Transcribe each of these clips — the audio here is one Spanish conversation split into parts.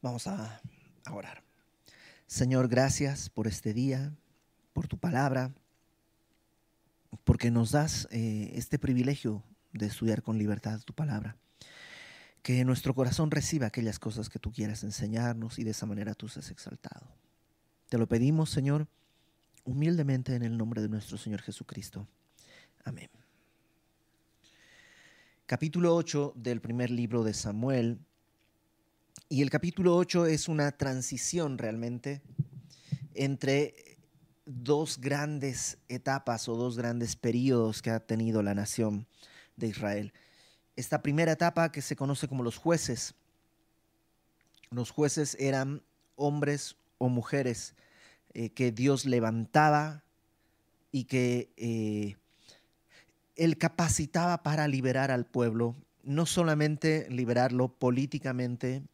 Vamos a, orar. Señor, gracias por este día, por tu palabra, porque nos das eh, este privilegio de estudiar con libertad tu palabra. Que nuestro corazón reciba aquellas cosas que tú quieras enseñarnos y de esa manera tú seas exaltado. Te lo pedimos, Señor, humildemente en el nombre de nuestro Señor Jesucristo. Amén. Capítulo 8 del primer libro de Samuel y el capítulo 8 es una transición realmente entre dos grandes etapas o dos grandes periodos que ha tenido la nación de Israel. Esta primera etapa que se conoce como los jueces. Los jueces eran hombres o mujeres eh, que Dios levantaba y que eh, él capacitaba para liberar al pueblo, no solamente liberarlo políticamente,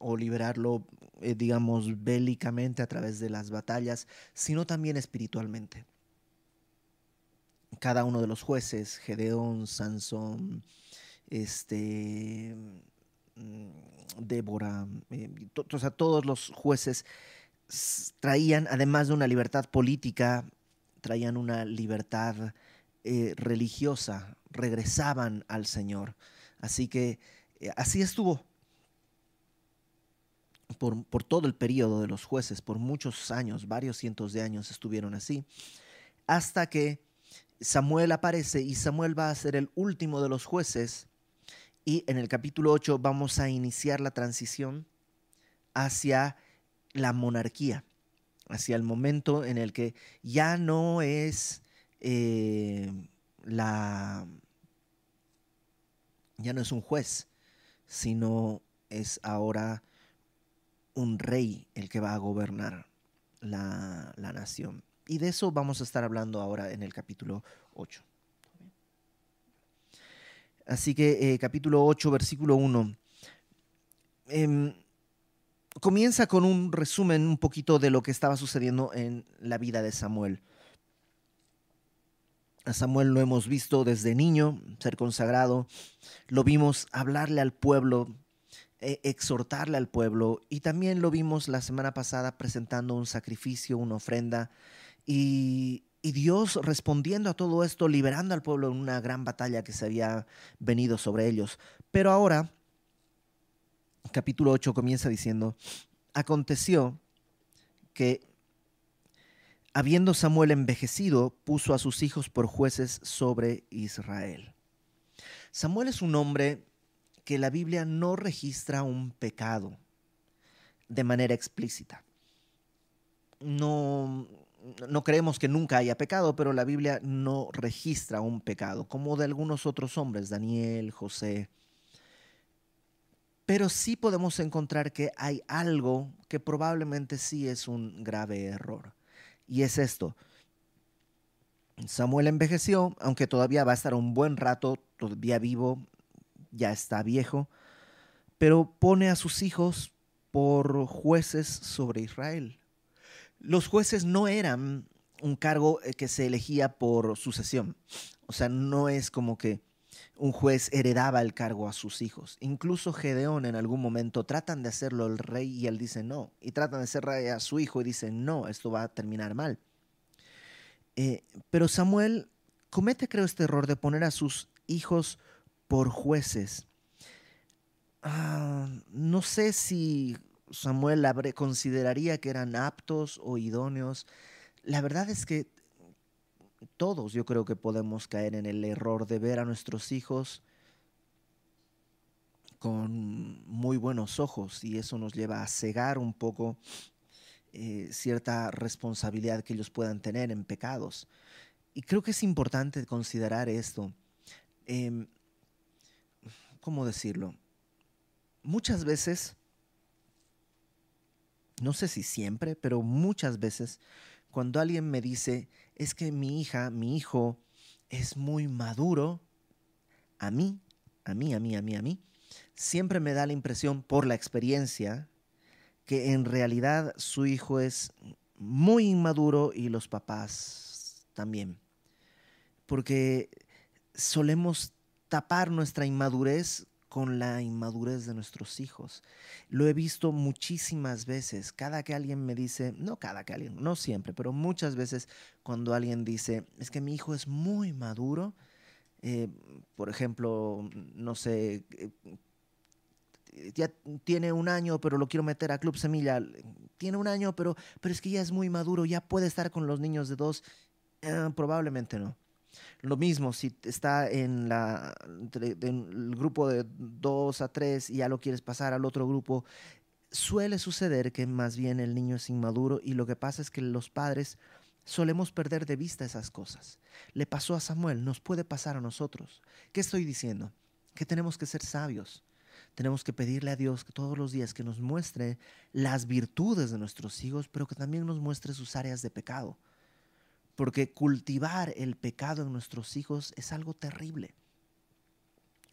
o liberarlo, eh, digamos, bélicamente a través de las batallas, sino también espiritualmente. Cada uno de los jueces, Gedeón, Sansón, este, mm, Débora, eh, todos los jueces traían, además de una libertad política, traían una libertad eh, religiosa, regresaban al Señor. Así que así estuvo por, todo el periodo de los jueces, por muchos años, varios cientos de años estuvieron así, hasta que Samuel aparece y Samuel va a ser el último de los jueces. Y en el capítulo 8 vamos a iniciar la transición hacia la monarquía, hacia el momento en el que ya no es eh, la ya no es un juez, sino es ahora un rey el que va a gobernar la, nación. Y de eso vamos a estar hablando ahora en el capítulo 8. Así que eh, capítulo 8, versículo 1. Em, comienza con un resumen un poquito de lo que estaba sucediendo en la vida de Samuel. A Samuel lo hemos visto desde niño ser consagrado, lo vimos hablarle al pueblo e, exhortarle al pueblo y también lo vimos la semana pasada presentando un sacrificio, una ofrenda y, Dios respondiendo a todo esto, liberando al pueblo en una gran batalla que se había venido sobre ellos. Pero ahora, capítulo 8 comienza diciendo, aconteció que habiendo Samuel envejecido, puso a sus hijos por jueces sobre Israel. Samuel es un hombre que la Biblia no registra un pecado de manera explícita. No, no creemos que nunca haya pecado, pero la Biblia no registra un pecado, como de algunos otros hombres, Daniel, José. Pero sí podemos encontrar que hay algo que probablemente sí es un grave error. Y es esto. Samuel envejeció, aunque todavía va a estar un buen rato, todavía vivo, ya está viejo, pero pone a sus hijos por jueces sobre Israel. Los jueces no eran un cargo eh, que se elegía por sucesión. O sea, no es como que un juez heredaba el cargo a sus hijos. Incluso Gedeón en algún momento tratan de hacerlo el rey y él dice no. Y tratan de ser rey a su hijo y dice no, esto va a terminar mal. Eh, pero Samuel comete, creo, este error de poner a sus hijos por jueces. Ah, no sé si Samuel consideraría que eran aptos o idóneos. La verdad es que todos yo creo que podemos caer en el error de ver a nuestros hijos con muy buenos ojos y eso nos lleva a cegar un poco eh, cierta responsabilidad que ellos puedan tener en pecados. Y creo que es importante considerar esto. Em, ¿cómo decirlo? Muchas veces, no sé si siempre, pero muchas veces, cuando alguien me dice, es que mi hija, mi hijo es muy maduro, a mí, a mí, a mí, a mí, a mí, siempre me da la impresión por la experiencia que en realidad su hijo es muy inmaduro y los papás también. Porque solemos tapar nuestra inmadurez con la inmadurez de nuestros hijos. Lo he visto muchísimas veces. Cada que alguien me dice, no cada que alguien, no siempre, pero muchas veces cuando alguien dice, es que mi hijo es muy maduro, eh, por ejemplo, no sé, eh, ya tiene un año, pero lo quiero meter a Club Semilla. Tiene un año, pero, pero es que ya es muy maduro, ya puede estar con los niños de dos. Eh, probablemente no. Lo mismo, si está en, la, el grupo de dos a tres y ya lo quieres pasar al otro grupo, suele suceder que más bien el niño es inmaduro y lo que pasa es que los padres solemos perder de vista esas cosas. Le pasó a Samuel, nos puede pasar a nosotros. ¿Qué estoy diciendo? Que tenemos que ser sabios. Tenemos que pedirle a Dios que todos los días que nos muestre las virtudes de nuestros hijos, pero que también nos muestre sus áreas de pecado porque cultivar el pecado en nuestros hijos es algo terrible.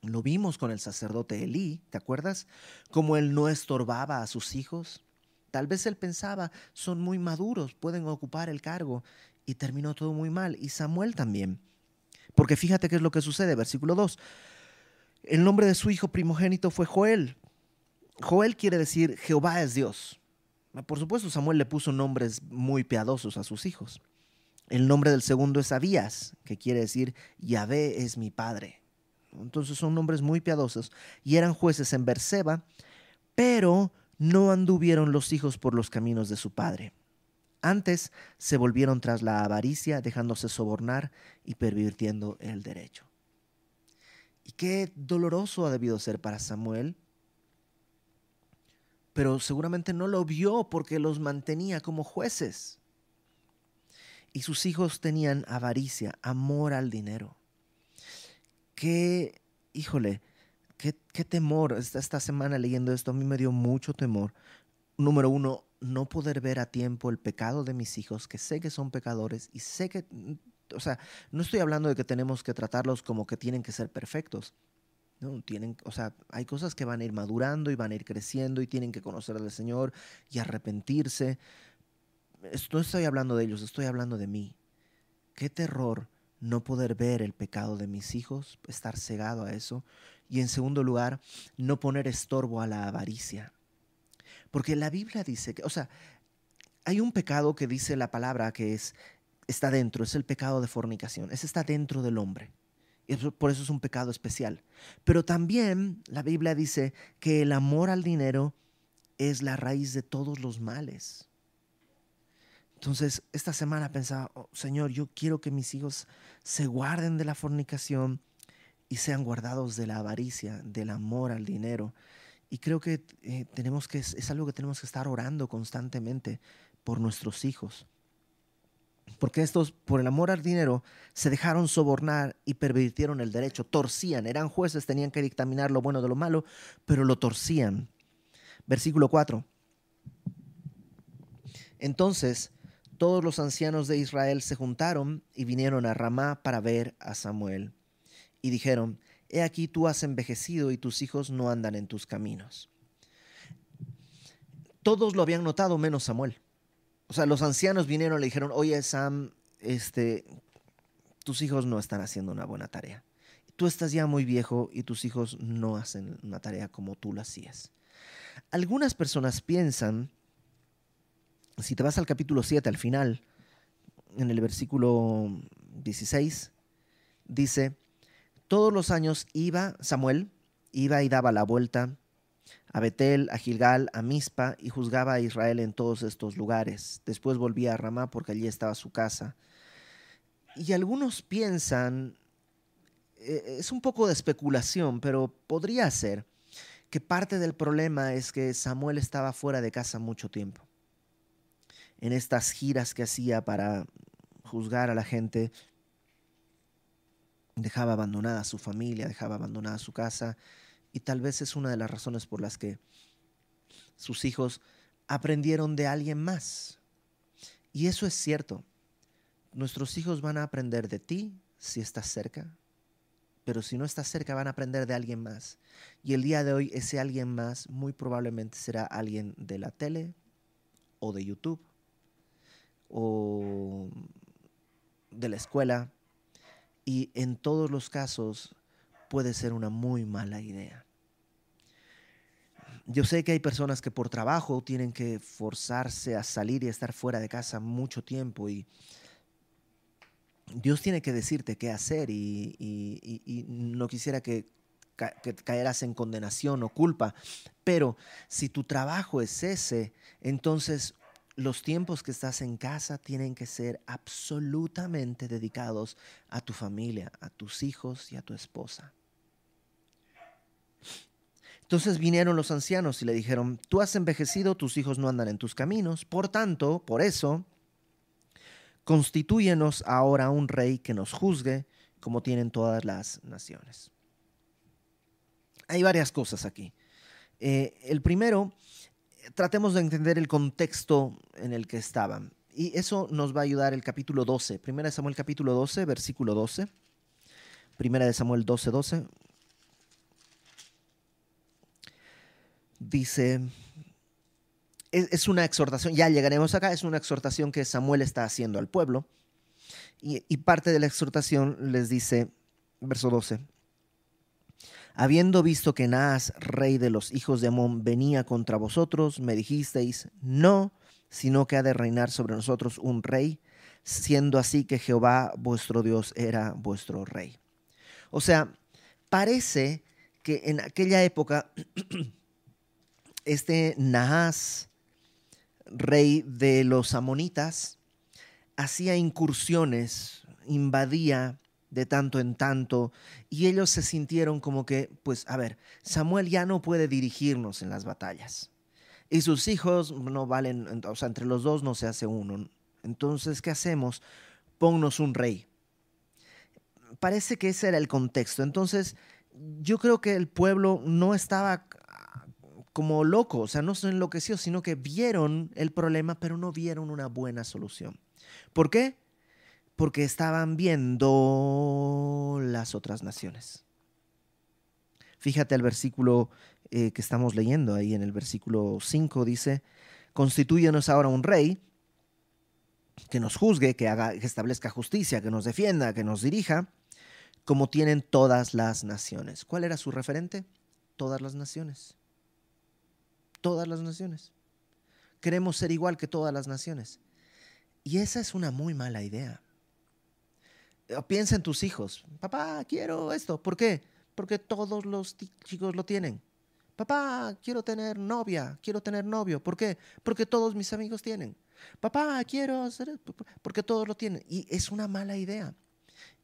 Lo vimos con el sacerdote Elí, ¿te acuerdas? Como él no estorbaba a sus hijos. Tal vez él pensaba, son muy maduros, pueden ocupar el cargo, y terminó todo muy mal. Y Samuel también. Porque fíjate qué es lo que sucede, versículo 2. El nombre de su hijo primogénito fue Joel. Joel quiere decir Jehová es Dios. Por supuesto, Samuel le puso nombres muy piadosos a sus hijos. El nombre del segundo es Abías, que quiere decir Yahvé es mi padre. Entonces son nombres muy piadosos y eran jueces en Berseba, pero no anduvieron los hijos por los caminos de su padre. Antes se volvieron tras la avaricia, dejándose sobornar y pervirtiendo el derecho. Y qué doloroso ha debido ser para Samuel, pero seguramente no lo vio porque los mantenía como jueces y sus hijos tenían avaricia, amor al dinero. Qué, híjole, qué, temor. Esta, esta semana leyendo esto a mí me dio mucho temor. Número uno, no poder ver a tiempo el pecado de mis hijos, que sé que son pecadores y sé que, o sea, no estoy hablando de que tenemos que tratarlos como que tienen que ser perfectos. No, tienen, o sea, hay cosas que van a ir madurando y van a ir creciendo y tienen que conocer al Señor y arrepentirse no estoy hablando de ellos, estoy hablando de mí. Qué terror no poder ver el pecado de mis hijos, estar cegado a eso. Y en segundo lugar, no poner estorbo a la avaricia. Porque la Biblia dice que, o sea, hay un pecado que dice la palabra que es, está dentro, es el pecado de fornicación. Ese está dentro del hombre. Y por eso es un pecado especial. Pero también la Biblia dice que el amor al dinero es la raíz de todos los males. Entonces, esta semana pensaba, oh, Señor, yo quiero que mis hijos se guarden de la fornicación y sean guardados de la avaricia, del amor al dinero. Y creo que eh, tenemos que, es algo que tenemos que estar orando constantemente por nuestros hijos. Porque estos, por el amor al dinero, se dejaron sobornar y pervirtieron el derecho, torcían, eran jueces, tenían que dictaminar lo bueno de lo malo, pero lo torcían. Versículo 4. Entonces todos los ancianos de Israel se juntaron y vinieron a Ramá para ver a Samuel. Y dijeron, He aquí tú has envejecido y tus hijos no andan en tus caminos. Todos lo habían notado menos Samuel. O sea, los ancianos vinieron y le dijeron, oye Sam, este, tus hijos no están haciendo una buena tarea. Tú estás ya muy viejo y tus hijos no hacen una tarea como tú lo hacías. Algunas personas piensan si te vas al capítulo 7, al final, en el versículo 16, dice, todos los años iba Samuel, iba y daba la vuelta a Betel, a Gilgal, a Mizpa y juzgaba a Israel en todos estos lugares. Después volvía a Ramá porque allí estaba su casa. Y algunos piensan, e, es un poco de especulación, pero podría ser que parte del problema es que Samuel estaba fuera de casa mucho tiempo en estas giras que hacía para juzgar a la gente, dejaba abandonada su familia, dejaba abandonada su casa, y tal vez es una de las razones por las que sus hijos aprendieron de alguien más. Y eso es cierto. Nuestros hijos van a aprender de ti si estás cerca, pero si no estás cerca van a aprender de alguien más. Y el día de hoy ese alguien más muy probablemente será alguien de la tele o de YouTube o de la escuela y en todos los casos puede ser una muy mala idea. Yo sé que hay personas que por trabajo tienen que forzarse a salir y estar fuera de casa mucho tiempo y Dios tiene que decirte qué hacer y, no quisiera que, que caerás en condenación o culpa, pero si tu trabajo es ese, entonces los tiempos que estás en casa tienen que ser absolutamente dedicados a tu familia, a tus hijos y a tu esposa. Entonces vinieron los ancianos y le dijeron, tú has envejecido, tus hijos no andan en tus caminos, por tanto, por eso, constitúyenos ahora un rey que nos juzgue como tienen todas las naciones. Hay varias cosas aquí. Eh, el primero, tratemos de entender el contexto en el que estaban. Y eso nos va a ayudar el capítulo 12. Primera de Samuel capítulo 12, versículo 12. Primera de Samuel 12, 12. dice, es, una exhortación, ya llegaremos acá, es una exhortación que Samuel está haciendo al pueblo. Y, parte de la exhortación les dice, verso 12, habiendo visto que Naas, rey de los hijos de Amón, venía contra vosotros, me dijisteis, no, sino que ha de reinar sobre nosotros un rey, siendo así que Jehová vuestro Dios era vuestro rey. O sea, parece que en aquella época este Nahas, rey de los amonitas, hacía incursiones, invadía de tanto en tanto, y ellos se sintieron como que, pues, a ver, Samuel ya no puede dirigirnos en las batallas. Y sus hijos no valen, o sea, entre los dos no se hace uno. Entonces, ¿qué hacemos? Ponnos un rey. Parece que ese era el contexto. Entonces, yo creo que el pueblo no estaba como loco, o sea, no se enloqueció, sino que vieron el problema, pero no vieron una buena solución. ¿Por qué? Porque estaban viendo las otras naciones. Fíjate el versículo eh, que estamos leyendo ahí en el versículo 5 dice, constituyenos ahora un rey que nos juzgue, que haga, que establezca justicia, que nos defienda, que nos dirija, como tienen todas las naciones. ¿Cuál era su referente? Todas las naciones todas las naciones. Queremos ser igual que todas las naciones. Y esa es una muy mala idea. Piensa en tus hijos. Papá, quiero esto. ¿Por qué? Porque todos los chicos lo tienen. Papá, quiero tener novia, quiero tener novio. ¿Por qué? Porque todos mis amigos tienen. Papá, quiero hacer porque todos lo tienen. Y es una mala idea.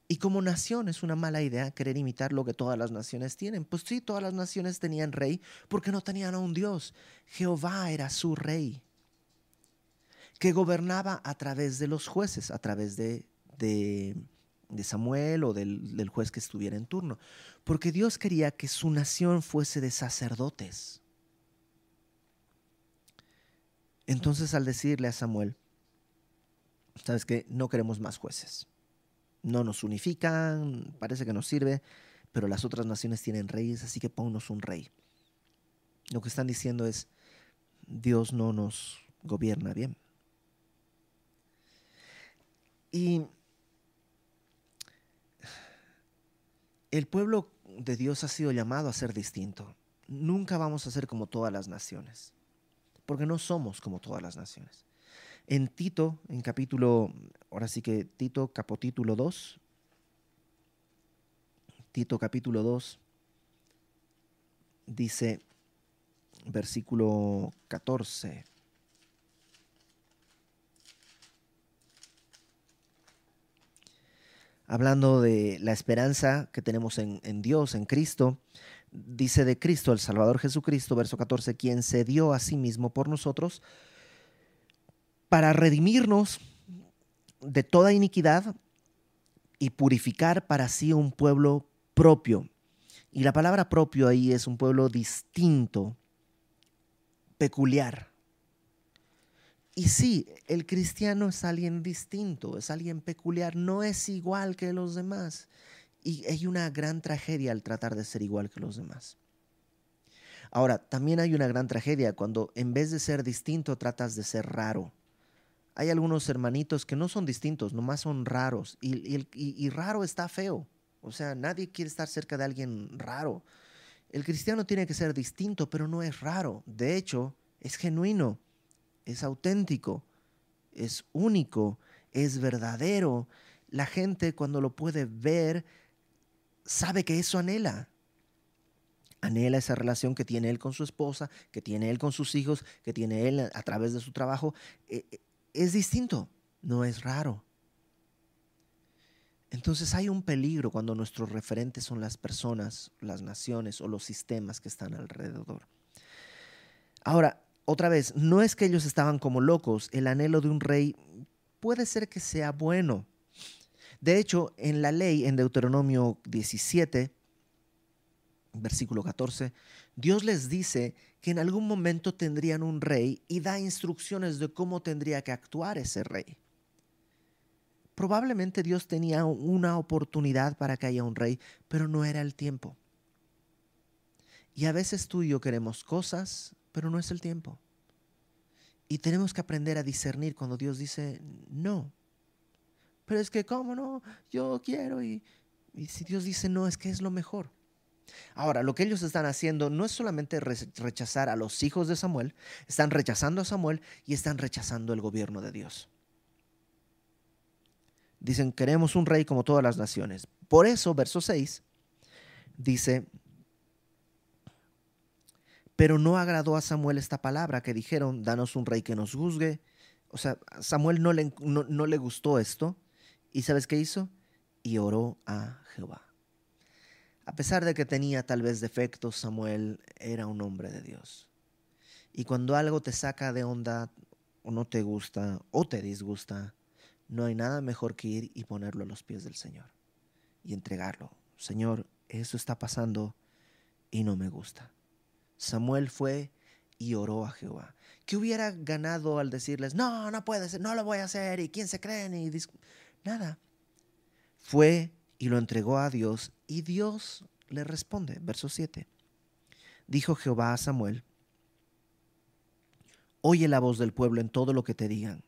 Y como nación es una mala idea querer imitar lo que todas las naciones tienen. Pues sí, todas las naciones tenían rey porque no tenían a un Dios. Jehová era su rey, que gobernaba a través de los jueces, a través de, de, Samuel o del, del juez que estuviera en turno. Porque Dios quería que su nación fuese de sacerdotes. Entonces al decirle a Samuel, ¿sabes qué? No queremos más jueces no nos unifican, parece que nos sirve, pero las otras naciones tienen reyes, así que ponnos un rey. Lo que están diciendo es, Dios no nos gobierna bien. Y el pueblo de Dios ha sido llamado a ser distinto. Nunca vamos a ser como todas las naciones, porque no somos como todas las naciones. En Tito, en capítulo, ahora sí que Tito capotítulo 2, Tito capítulo 2, dice versículo 14. Hablando de la esperanza que tenemos en, Dios, en Cristo, dice de Cristo, el Salvador Jesucristo, verso 14, quien se dio a sí mismo por nosotros para redimirnos de toda iniquidad y purificar para sí un pueblo propio. Y la palabra propio ahí es un pueblo distinto, peculiar. Y sí, el cristiano es alguien distinto, es alguien peculiar, no es igual que los demás. Y hay una gran tragedia al tratar de ser igual que los demás. Ahora, también hay una gran tragedia cuando en vez de ser distinto tratas de ser raro hay algunos hermanitos que no son distintos, nomás son raros. Y, raro está feo. O sea, nadie quiere estar cerca de alguien raro. El cristiano tiene que ser distinto, pero no es raro. De hecho, es genuino, es auténtico, es único, es verdadero. La gente cuando lo puede ver sabe que eso anhela. Anhela esa relación que tiene él con su esposa, que tiene él con sus hijos, que tiene él a través de su trabajo. E, e, es distinto, no es raro. Entonces hay un peligro cuando nuestros referentes son las personas, las naciones o los sistemas que están alrededor. Ahora, otra vez, no es que ellos estaban como locos, el anhelo de un rey puede ser que sea bueno. De hecho, en la ley, en Deuteronomio 17, versículo 14, Dios les dice que en algún momento tendrían un rey y da instrucciones de cómo tendría que actuar ese rey. Probablemente Dios tenía una oportunidad para que haya un rey, pero no era el tiempo. Y a veces tú y yo queremos cosas, pero no es el tiempo. Y tenemos que aprender a discernir cuando Dios dice no. Pero es que, ¿cómo no? Yo quiero y, y si Dios dice no, es que es lo mejor. Ahora, lo que ellos están haciendo no es solamente rechazar a los hijos de Samuel, están rechazando a Samuel y están rechazando el gobierno de Dios. Dicen, queremos un rey como todas las naciones. Por eso, verso 6, dice, pero no agradó a Samuel esta palabra que dijeron, danos un rey que nos juzgue. O sea, Samuel no le, no le gustó esto. ¿Y sabes qué hizo? Y oró a Jehová. A pesar de que tenía tal vez defectos, Samuel era un hombre de Dios. Y cuando algo te saca de onda o no te gusta o te disgusta, no hay nada mejor que ir y ponerlo a los pies del Señor y entregarlo. Señor, eso está pasando y no me gusta. Samuel fue y oró a Jehová. ¿Qué hubiera ganado al decirles, no, no puede ser, no lo voy a hacer, y quién se creen? Y Nada. Fue y lo entregó a Dios, y Dios le responde. Verso 7. Dijo Jehová a Samuel, oye la voz del pueblo en todo lo que te digan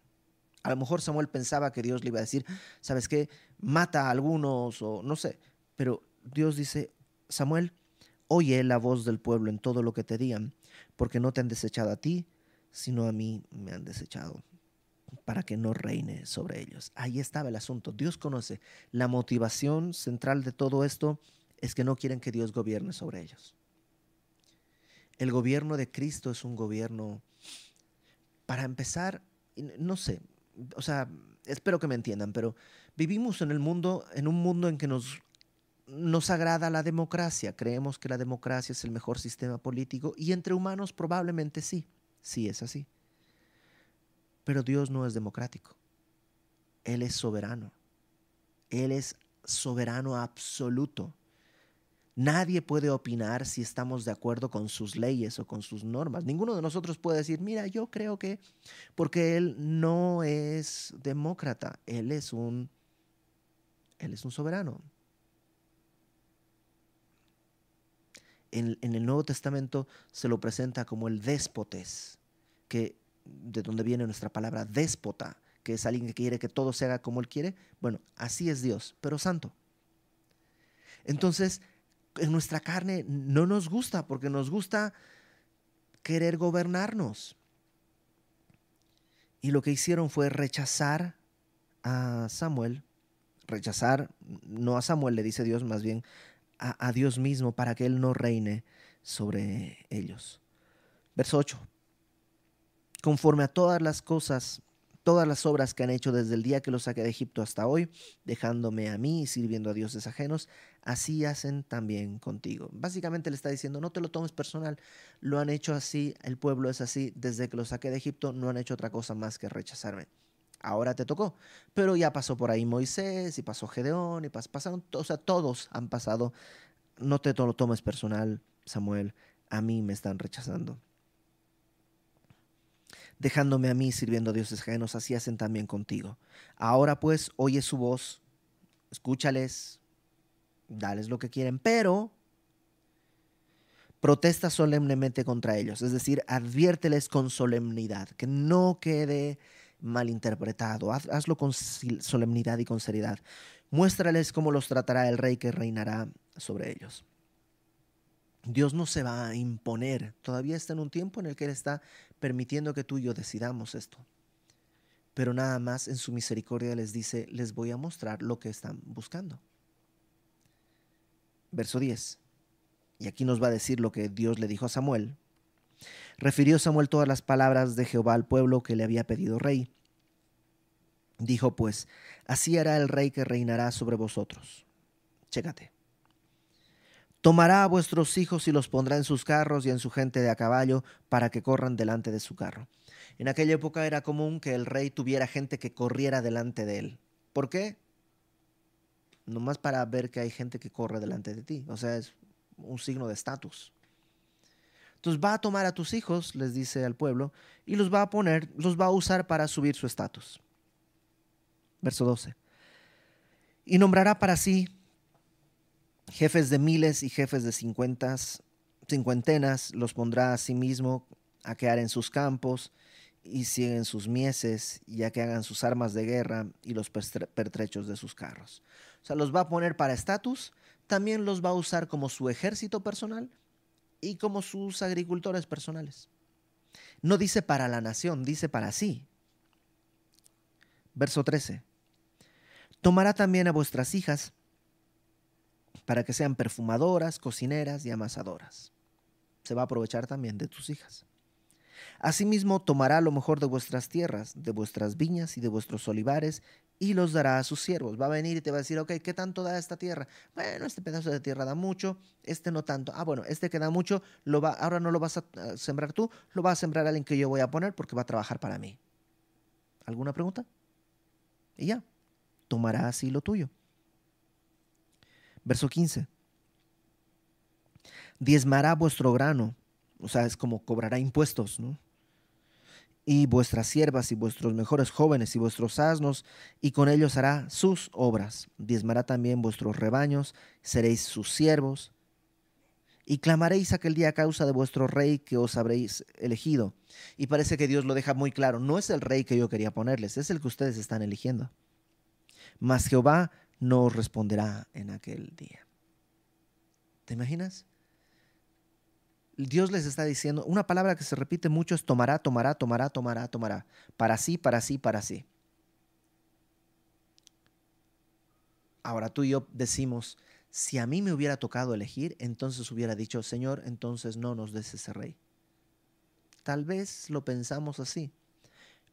a lo mejor Samuel pensaba que Dios le iba a decir, ¿sabes qué? Mata a algunos o no sé. Pero Dios dice, Samuel, oye la voz del pueblo en todo lo que te digan, porque no te han desechado a ti, sino a mí me han desechado para que no reine sobre ellos. Ahí estaba el asunto. Dios conoce. La motivación central de todo esto es que no quieren que Dios gobierne sobre ellos. El gobierno de Cristo es un gobierno, para empezar, no sé, o sea, espero que me entiendan, pero vivimos en el mundo, en un mundo en que nos, nos agrada la democracia. Creemos que la democracia es el mejor sistema político y entre humanos probablemente sí, sí es así. Pero Dios no es democrático. Él es soberano. Él es soberano absoluto. Nadie puede opinar si estamos de acuerdo con sus leyes o con sus normas. Ninguno de nosotros puede decir, mira, yo creo que, porque él no es demócrata, él es un, él es un soberano. En, el Nuevo Testamento se lo presenta como el déspotes, que de donde viene nuestra palabra déspota, que es alguien que quiere que todo se haga como él quiere. Bueno, así es Dios, pero santo. Entonces, en nuestra carne no nos gusta, porque nos gusta querer gobernarnos. Y lo que hicieron fue rechazar a Samuel, rechazar, no a Samuel le dice Dios, más bien a, Dios mismo, para que Él no reine sobre ellos. Verso 8. Conforme a todas las cosas todas las obras que han hecho desde el día que los saqué de Egipto hasta hoy, dejándome a mí y sirviendo a dioses ajenos, así hacen también contigo. Básicamente le está diciendo, no te lo tomes personal, lo han hecho así, el pueblo es así, desde que los saqué de Egipto no han hecho otra cosa más que rechazarme. Ahora te tocó, pero ya pasó por ahí Moisés y pasó Gedeón y pasaron, o sea, todos han pasado. No te lo tomes personal, Samuel, a mí me están rechazando dejándome a mí sirviendo a dioses ajenos, así hacen también contigo. Ahora pues, oye su voz, escúchales, dales lo que quieren, pero protesta solemnemente contra ellos, es decir, adviérteles con solemnidad, que no quede malinterpretado, hazlo con solemnidad y con seriedad. Muéstrales cómo los tratará el rey que reinará sobre ellos. Dios no se va a imponer. Todavía está en un tiempo en el que Él está permitiendo que tú y yo decidamos esto. Pero nada más en su misericordia les dice, les voy a mostrar lo que están buscando. Verso 10. Y aquí nos va a decir lo que Dios le dijo a Samuel. Refirió Samuel todas las palabras de Jehová al pueblo que le había pedido rey. Dijo pues, así hará el rey que reinará sobre vosotros. Chécate. Tomará a vuestros hijos y los pondrá en sus carros y en su gente de a caballo para que corran delante de su carro. En aquella época era común que el rey tuviera gente que corriera delante de él. ¿Por qué? Nomás para ver que hay gente que corre delante de ti. O sea, es un signo de estatus. Entonces va a tomar a tus hijos, les dice al pueblo, y los va a poner, los va a usar para subir su estatus. Verso 12. Y nombrará para sí jefes de miles y jefes de cincuentas, cincuentenas, los pondrá a sí mismo a quedar en sus campos y siguen sus mieses y a que hagan sus armas de guerra y los pertrechos de sus carros. O sea, los va a poner para estatus, también los va a usar como su ejército personal y como sus agricultores personales. No dice para la nación, dice para sí. Verso 13. Tomará también a vuestras hijas para que sean perfumadoras, cocineras y amasadoras. Se va a aprovechar también de tus hijas. Asimismo, tomará lo mejor de vuestras tierras, de vuestras viñas y de vuestros olivares, y los dará a sus siervos. Va a venir y te va a decir, ok, ¿qué tanto da esta tierra? Bueno, este pedazo de tierra da mucho, este no tanto. Ah, bueno, este que da mucho, lo va, ahora no lo vas a sembrar tú, lo va a sembrar alguien que yo voy a poner porque va a trabajar para mí. ¿Alguna pregunta? Y ya, tomará así lo tuyo. Verso 15. Diezmará vuestro grano, o sea, es como cobrará impuestos, ¿no? Y vuestras siervas y vuestros mejores jóvenes y vuestros asnos, y con ellos hará sus obras. Diezmará también vuestros rebaños, seréis sus siervos. Y clamaréis aquel día a causa de vuestro rey que os habréis elegido. Y parece que Dios lo deja muy claro. No es el rey que yo quería ponerles, es el que ustedes están eligiendo. Mas Jehová no responderá en aquel día. ¿Te imaginas? Dios les está diciendo, una palabra que se repite mucho es tomará, tomará, tomará, tomará, tomará. Para sí, para sí, para sí. Ahora tú y yo decimos, si a mí me hubiera tocado elegir, entonces hubiera dicho, Señor, entonces no nos des ese rey. Tal vez lo pensamos así,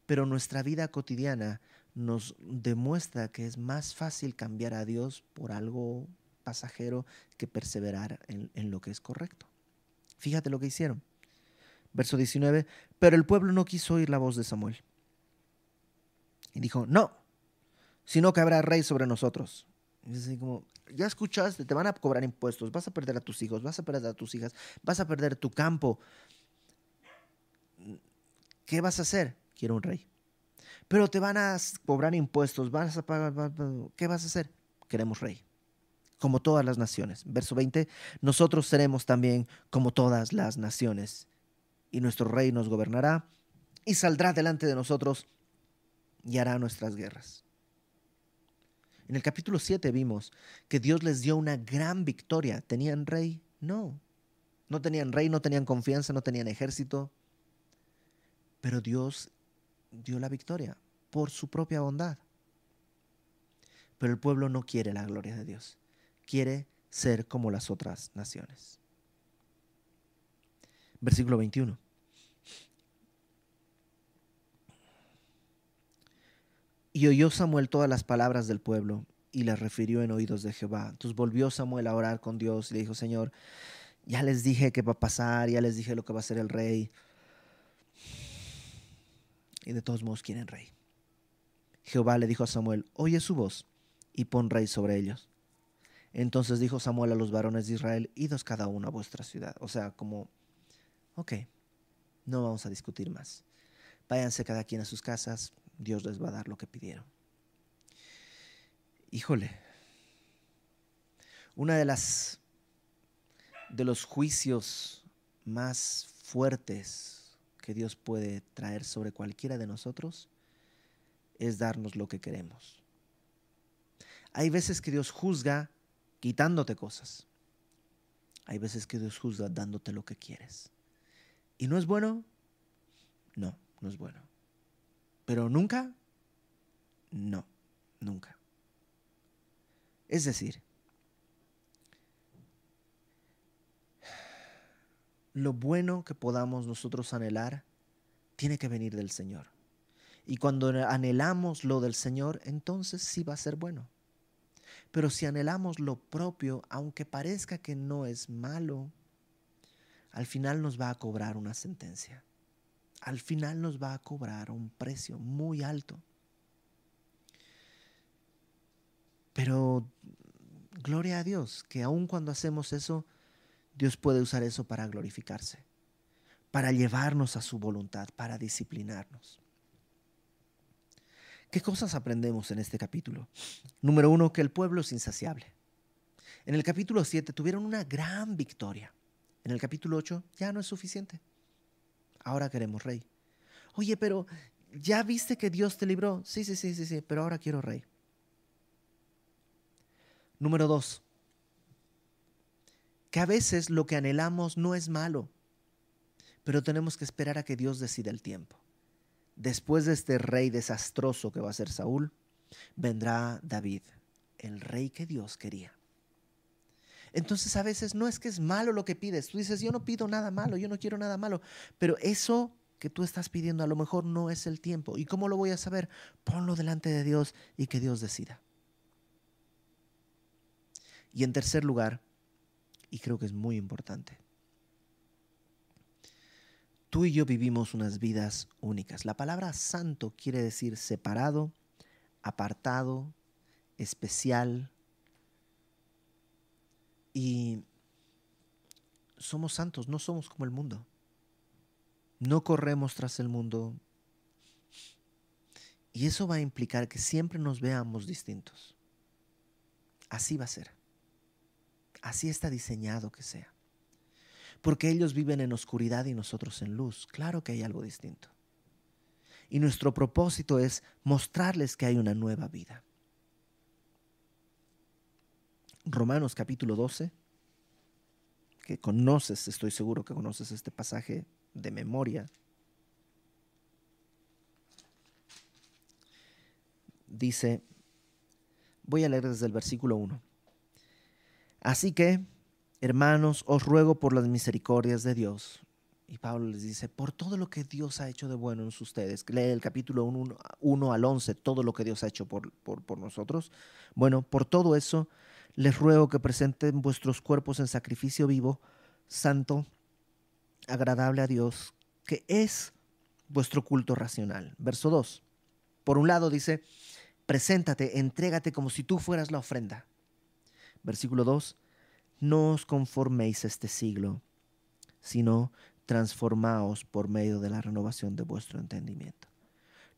pero nuestra vida cotidiana nos demuestra que es más fácil cambiar a Dios por algo pasajero que perseverar en, lo que es correcto. Fíjate lo que hicieron. Verso 19, pero el pueblo no quiso oír la voz de Samuel. Y dijo, no, sino que habrá rey sobre nosotros. Y así como, ya escuchaste, te van a cobrar impuestos, vas a perder a tus hijos, vas a perder a tus hijas, vas a perder tu campo. ¿Qué vas a hacer? Quiero un rey pero te van a cobrar impuestos, vas a pagar, ¿qué vas a hacer? Queremos rey, como todas las naciones. Verso 20, nosotros seremos también como todas las naciones, y nuestro rey nos gobernará y saldrá delante de nosotros y hará nuestras guerras. En el capítulo 7 vimos que Dios les dio una gran victoria. ¿Tenían rey? No. No tenían rey, no tenían confianza, no tenían ejército. Pero Dios dio la victoria por su propia bondad. Pero el pueblo no quiere la gloria de Dios, quiere ser como las otras naciones. Versículo 21. Y oyó Samuel todas las palabras del pueblo y las refirió en oídos de Jehová. Entonces volvió Samuel a orar con Dios y le dijo, Señor, ya les dije qué va a pasar, ya les dije lo que va a ser el rey. Y de todos modos quieren rey. Jehová le dijo a Samuel, oye su voz y pon rey sobre ellos. Entonces dijo Samuel a los varones de Israel, idos cada uno a vuestra ciudad. O sea, como, ok, no vamos a discutir más. Váyanse cada quien a sus casas, Dios les va a dar lo que pidieron. Híjole, una de las de los juicios más fuertes que Dios puede traer sobre cualquiera de nosotros es darnos lo que queremos. Hay veces que Dios juzga quitándote cosas. Hay veces que Dios juzga dándote lo que quieres. ¿Y no es bueno? No, no es bueno. Pero nunca, no, nunca. Es decir, lo bueno que podamos nosotros anhelar tiene que venir del Señor. Y cuando anhelamos lo del Señor, entonces sí va a ser bueno. Pero si anhelamos lo propio, aunque parezca que no es malo, al final nos va a cobrar una sentencia. Al final nos va a cobrar un precio muy alto. Pero gloria a Dios, que aun cuando hacemos eso, Dios puede usar eso para glorificarse, para llevarnos a su voluntad, para disciplinarnos. ¿Qué cosas aprendemos en este capítulo? Número uno, que el pueblo es insaciable. En el capítulo 7 tuvieron una gran victoria. En el capítulo 8 ya no es suficiente. Ahora queremos rey. Oye, pero ¿ya viste que Dios te libró? Sí, sí, sí, sí, sí, pero ahora quiero rey. Número 2. Que a veces lo que anhelamos no es malo, pero tenemos que esperar a que Dios decida el tiempo. Después de este rey desastroso que va a ser Saúl, vendrá David, el rey que Dios quería. Entonces a veces no es que es malo lo que pides. Tú dices, yo no pido nada malo, yo no quiero nada malo. Pero eso que tú estás pidiendo a lo mejor no es el tiempo. ¿Y cómo lo voy a saber? Ponlo delante de Dios y que Dios decida. Y en tercer lugar, y creo que es muy importante, tú y yo vivimos unas vidas únicas. La palabra santo quiere decir separado, apartado, especial, y somos santos, no somos como el mundo. No corremos tras el mundo. Y eso va a implicar que siempre nos veamos distintos. Así va a ser. Así está diseñado que sea. Porque ellos viven en oscuridad y nosotros en luz. Claro que hay algo distinto. Y nuestro propósito es mostrarles que hay una nueva vida. Romanos capítulo 12, que conoces, estoy seguro que conoces este pasaje de memoria. Dice, voy a leer desde el versículo 1. Así que, hermanos, os ruego por las misericordias de Dios. Y Pablo les dice, por todo lo que Dios ha hecho de bueno en ustedes. Lee el capítulo 1, al 11, todo lo que Dios ha hecho por, por nosotros. Bueno, por todo eso les ruego que presenten vuestros cuerpos en sacrificio vivo, santo, agradable a Dios, que es vuestro culto racional. Verso 2. Por un lado dice, preséntate, entrégate como si tú fueras la ofrenda. Versículo 2. No os conforméis a este siglo, sino transformaos por medio de la renovación de vuestro entendimiento.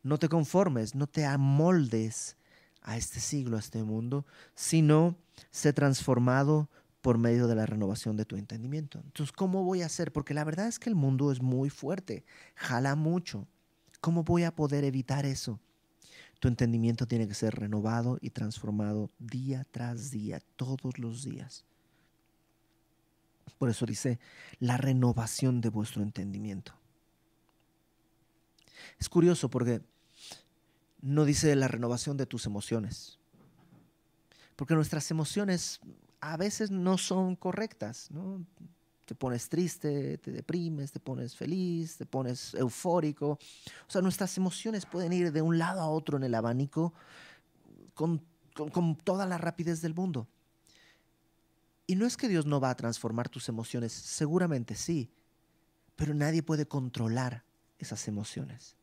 No te conformes, no te amoldes a este siglo, a este mundo, sino ser transformado por medio de la renovación de tu entendimiento. Entonces, ¿cómo voy a hacer? Porque la verdad es que el mundo es muy fuerte, jala mucho. ¿Cómo voy a poder evitar eso? Tu entendimiento tiene que ser renovado y transformado día tras día, todos los días. Por eso dice la renovación de vuestro entendimiento. Es curioso porque no dice la renovación de tus emociones. Porque nuestras emociones a veces no son correctas, ¿no? Te pones triste, te deprimes, te pones feliz, te pones eufórico. O sea, nuestras emociones pueden ir de un lado a otro en el abanico con, con toda la rapidez del mundo. Y no es que Dios no va a transformar tus emociones, seguramente sí, pero nadie puede controlar esas emociones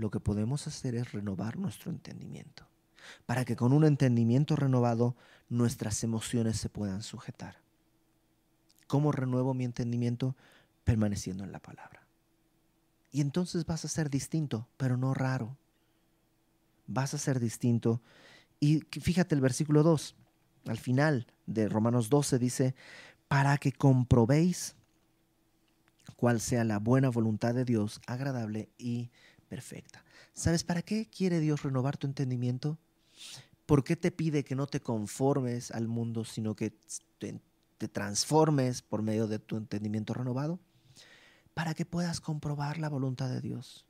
lo que podemos hacer es renovar nuestro entendimiento, para que con un entendimiento renovado nuestras emociones se puedan sujetar. ¿Cómo renuevo mi entendimiento? Permaneciendo en la palabra. Y entonces vas a ser distinto, pero no raro. Vas a ser distinto. Y fíjate el versículo 2, al final de Romanos 12 dice, para que comprobéis cuál sea la buena voluntad de Dios, agradable y perfecta. ¿Sabes para qué quiere Dios renovar tu entendimiento? ¿Por qué te pide que no te conformes al mundo, sino que te, transformes por medio de tu entendimiento renovado para que puedas comprobar la voluntad de Dios.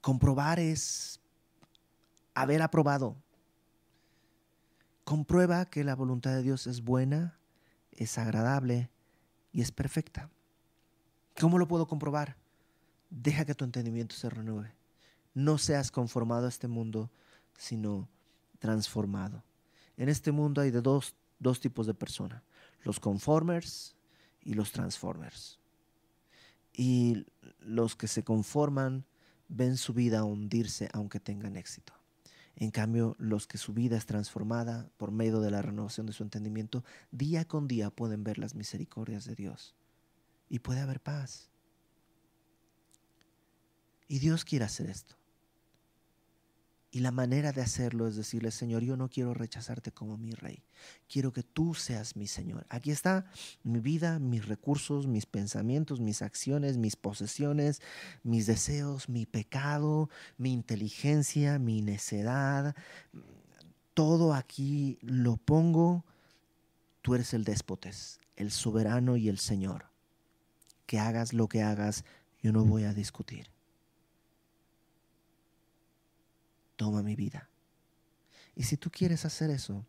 Comprobar es haber aprobado. Comprueba que la voluntad de Dios es buena, es agradable y es perfecta. ¿Cómo lo puedo comprobar? Deja que tu entendimiento se renueve. No seas conformado a este mundo, sino transformado. En este mundo hay de dos, dos tipos de personas, los conformers y los transformers. Y los que se conforman ven su vida hundirse aunque tengan éxito. En cambio, los que su vida es transformada por medio de la renovación de su entendimiento, día con día pueden ver las misericordias de Dios. Y puede haber paz. Y Dios quiere hacer esto. Y la manera de hacerlo es decirle, Señor, yo no quiero rechazarte como mi rey. Quiero que tú seas mi Señor. Aquí está mi vida, mis recursos, mis pensamientos, mis acciones, mis posesiones, mis deseos, mi pecado, mi inteligencia, mi necedad. Todo aquí lo pongo. Tú eres el déspotes, el soberano y el Señor. Que hagas lo que hagas, yo no voy a discutir. Toma mi vida. Y si tú quieres hacer eso,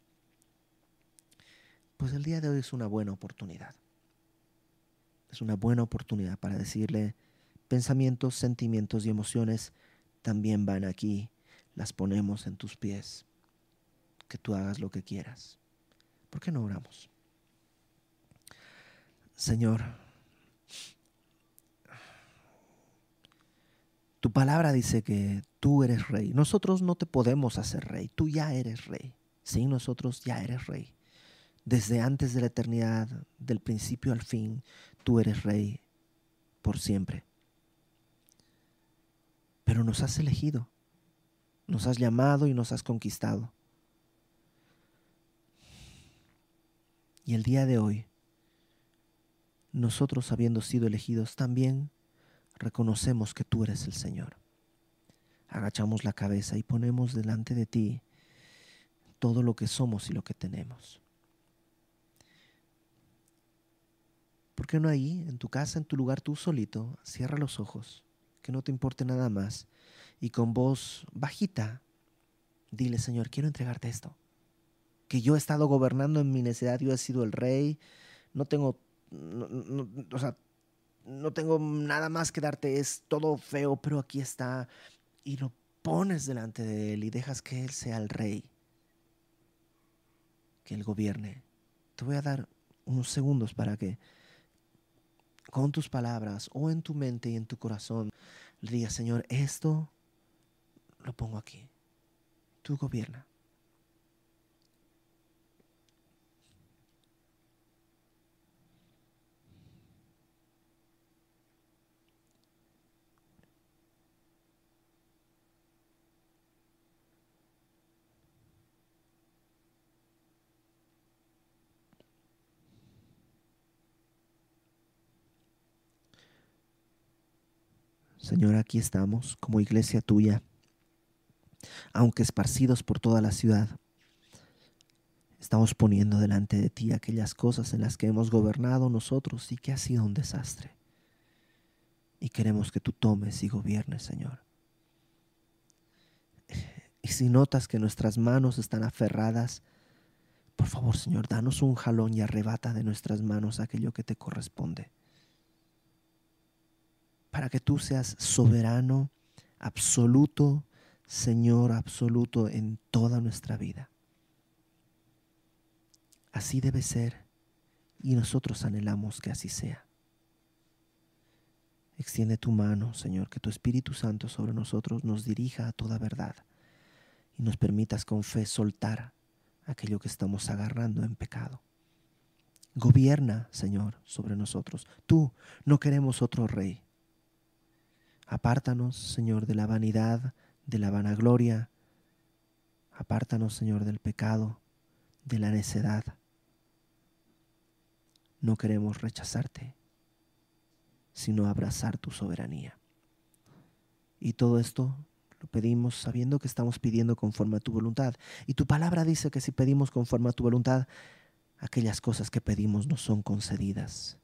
pues el día de hoy es una buena oportunidad. Es una buena oportunidad para decirle, pensamientos, sentimientos y emociones también van aquí, las ponemos en tus pies, que tú hagas lo que quieras. ¿Por qué no oramos? Señor, Tu palabra dice que tú eres rey. Nosotros no te podemos hacer rey. Tú ya eres rey. Sí, nosotros ya eres rey. Desde antes de la eternidad, del principio al fin, tú eres rey por siempre. Pero nos has elegido. Nos has llamado y nos has conquistado. Y el día de hoy, nosotros habiendo sido elegidos también reconocemos que tú eres el Señor. Agachamos la cabeza y ponemos delante de ti todo lo que somos y lo que tenemos. ¿Por qué no ahí, en tu casa, en tu lugar, tú solito, cierra los ojos, que no te importe nada más, y con voz bajita, dile, Señor, quiero entregarte esto. Que yo he estado gobernando en mi necesidad, yo he sido el rey, no tengo, o sea, no tengo nada más que darte, es todo feo, pero aquí está. Y lo pones delante de Él y dejas que Él sea el rey, que Él gobierne. Te voy a dar unos segundos para que con tus palabras o en tu mente y en tu corazón le digas, Señor, esto lo pongo aquí. Tú gobierna. Señor, aquí estamos como iglesia tuya, aunque esparcidos por toda la ciudad. Estamos poniendo delante de ti aquellas cosas en las que hemos gobernado nosotros y que ha sido un desastre. Y queremos que tú tomes y gobiernes, Señor. Y si notas que nuestras manos están aferradas, por favor, Señor, danos un jalón y arrebata de nuestras manos aquello que te corresponde para que tú seas soberano, absoluto, Señor absoluto en toda nuestra vida. Así debe ser y nosotros anhelamos que así sea. Extiende tu mano, Señor, que tu Espíritu Santo sobre nosotros nos dirija a toda verdad y nos permitas con fe soltar aquello que estamos agarrando en pecado. Gobierna, Señor, sobre nosotros. Tú no queremos otro rey. Apártanos, Señor, de la vanidad, de la vanagloria. Apártanos, Señor, del pecado, de la necedad. No queremos rechazarte, sino abrazar tu soberanía. Y todo esto Lo pedimos sabiendo que estamos pidiendo conforme a tu voluntad. Y tu palabra dice que si pedimos conforme a tu voluntad, aquellas cosas que pedimos nos son concedidas.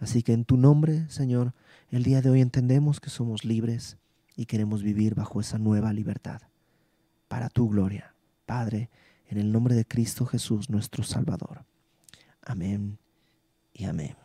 Así que en tu nombre, Señor, el día de hoy entendemos que somos libres y queremos vivir bajo esa nueva libertad. Para tu gloria, Padre, en el nombre de Cristo Jesús, nuestro Salvador. Amén y amén.